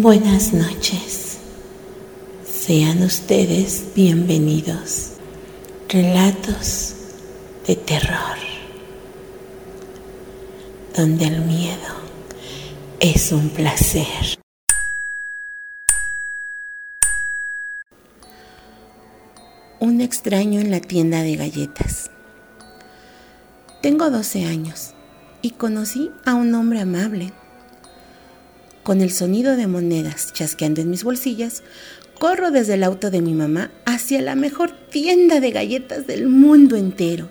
Buenas noches. Sean ustedes bienvenidos. Relatos de terror, donde el miedo es un placer. Un extraño en la tienda de galletas. Tengo 12 años y conocí a un hombre amable con el sonido de monedas chasqueando en mis bolsillas, corro desde el auto de mi mamá hacia la mejor tienda de galletas del mundo entero.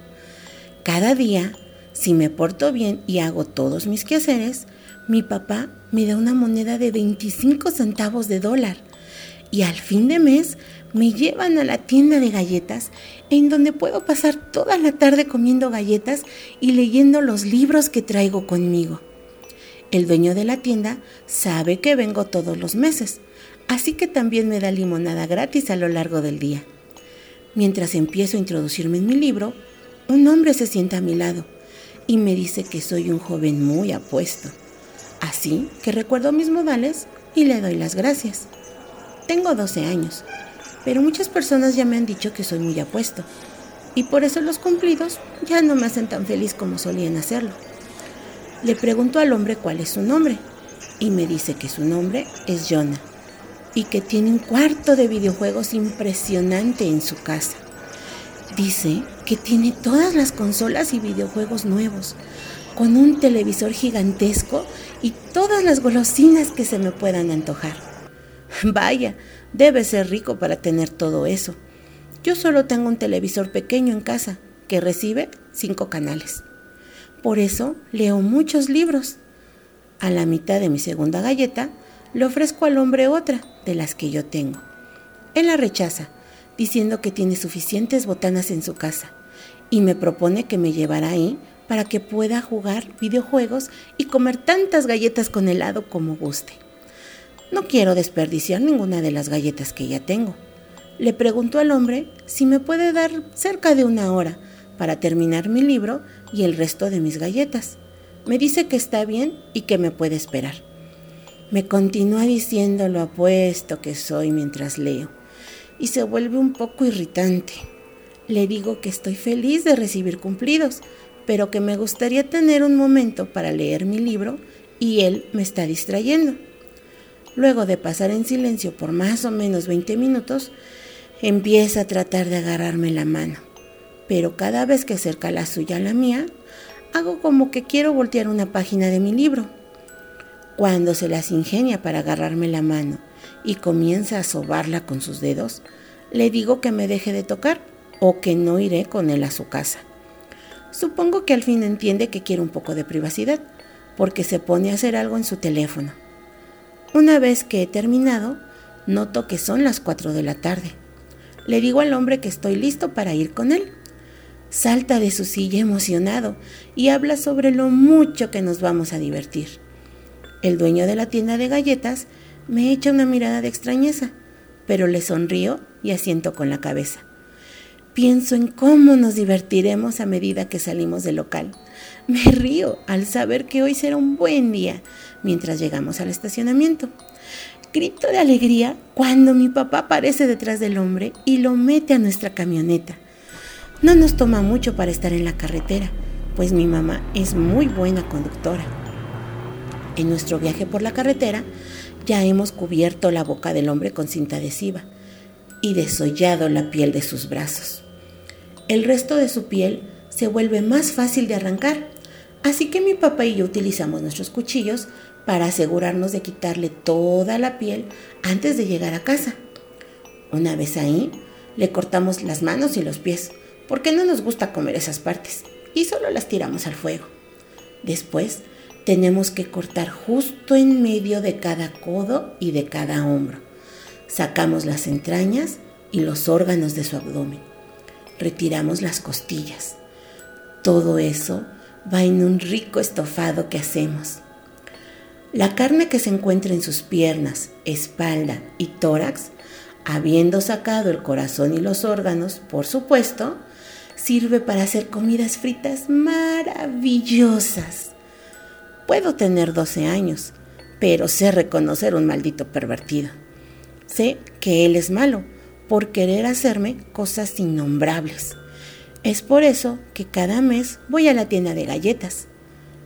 Cada día, si me porto bien y hago todos mis quehaceres, mi papá me da una moneda de 25 centavos de dólar y al fin de mes me llevan a la tienda de galletas en donde puedo pasar toda la tarde comiendo galletas y leyendo los libros que traigo conmigo. El dueño de la tienda sabe que vengo todos los meses, así que también me da limonada gratis a lo largo del día. Mientras empiezo a introducirme en mi libro, un hombre se sienta a mi lado y me dice que soy un joven muy apuesto. Así que recuerdo mis modales y le doy las gracias. Tengo 12 años, pero muchas personas ya me han dicho que soy muy apuesto, y por eso los cumplidos ya no me hacen tan feliz como solían hacerlo. Le pregunto al hombre cuál es su nombre y me dice que su nombre es Jonah y que tiene un cuarto de videojuegos impresionante en su casa. Dice que tiene todas las consolas y videojuegos nuevos, con un televisor gigantesco y todas las golosinas que se me puedan antojar. Vaya, debe ser rico para tener todo eso. Yo solo tengo un televisor pequeño en casa que recibe cinco canales. Por eso leo muchos libros. A la mitad de mi segunda galleta le ofrezco al hombre otra de las que yo tengo. Él la rechaza, diciendo que tiene suficientes botanas en su casa, y me propone que me llevará ahí para que pueda jugar videojuegos y comer tantas galletas con helado como guste. No quiero desperdiciar ninguna de las galletas que ya tengo. Le pregunto al hombre si me puede dar cerca de una hora para terminar mi libro y el resto de mis galletas. Me dice que está bien y que me puede esperar. Me continúa diciendo lo apuesto que soy mientras leo y se vuelve un poco irritante. Le digo que estoy feliz de recibir cumplidos, pero que me gustaría tener un momento para leer mi libro y él me está distrayendo. Luego de pasar en silencio por más o menos 20 minutos, empieza a tratar de agarrarme la mano pero cada vez que acerca la suya a la mía, hago como que quiero voltear una página de mi libro. Cuando se las ingenia para agarrarme la mano y comienza a sobarla con sus dedos, le digo que me deje de tocar o que no iré con él a su casa. Supongo que al fin entiende que quiero un poco de privacidad, porque se pone a hacer algo en su teléfono. Una vez que he terminado, noto que son las 4 de la tarde. Le digo al hombre que estoy listo para ir con él salta de su silla emocionado y habla sobre lo mucho que nos vamos a divertir. El dueño de la tienda de galletas me echa una mirada de extrañeza, pero le sonrío y asiento con la cabeza. Pienso en cómo nos divertiremos a medida que salimos del local. Me río al saber que hoy será un buen día mientras llegamos al estacionamiento. Grito de alegría cuando mi papá aparece detrás del hombre y lo mete a nuestra camioneta. No nos toma mucho para estar en la carretera, pues mi mamá es muy buena conductora. En nuestro viaje por la carretera ya hemos cubierto la boca del hombre con cinta adhesiva y desollado la piel de sus brazos. El resto de su piel se vuelve más fácil de arrancar, así que mi papá y yo utilizamos nuestros cuchillos para asegurarnos de quitarle toda la piel antes de llegar a casa. Una vez ahí, le cortamos las manos y los pies, porque no nos gusta comer esas partes y solo las tiramos al fuego. Después tenemos que cortar justo en medio de cada codo y de cada hombro. Sacamos las entrañas y los órganos de su abdomen. Retiramos las costillas. Todo eso va en un rico estofado que hacemos. La carne que se encuentra en sus piernas, espalda y tórax, habiendo sacado el corazón y los órganos, por supuesto, sirve para hacer comidas fritas maravillosas. Puedo tener 12 años, pero sé reconocer un maldito pervertido. Sé que él es malo por querer hacerme cosas innombrables. Es por eso que cada mes voy a la tienda de galletas.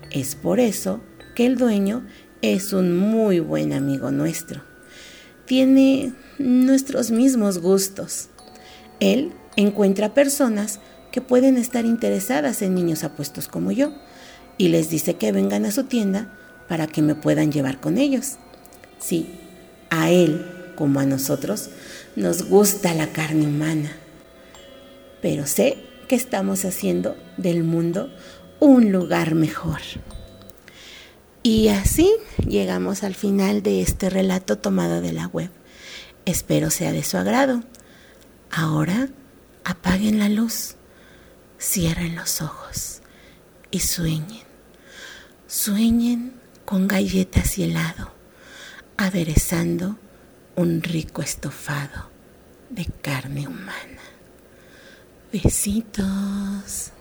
Es por eso que el dueño es un muy buen amigo nuestro. Tiene nuestros mismos gustos. Él encuentra personas que pueden estar interesadas en niños apuestos como yo y les dice que vengan a su tienda para que me puedan llevar con ellos. Sí, a él como a nosotros nos gusta la carne humana, pero sé que estamos haciendo del mundo un lugar mejor. Y así llegamos al final de este relato tomado de la web. Espero sea de su agrado. Ahora apaguen la luz, cierren los ojos y sueñen. Sueñen con galletas y helado, aderezando un rico estofado de carne humana. Besitos.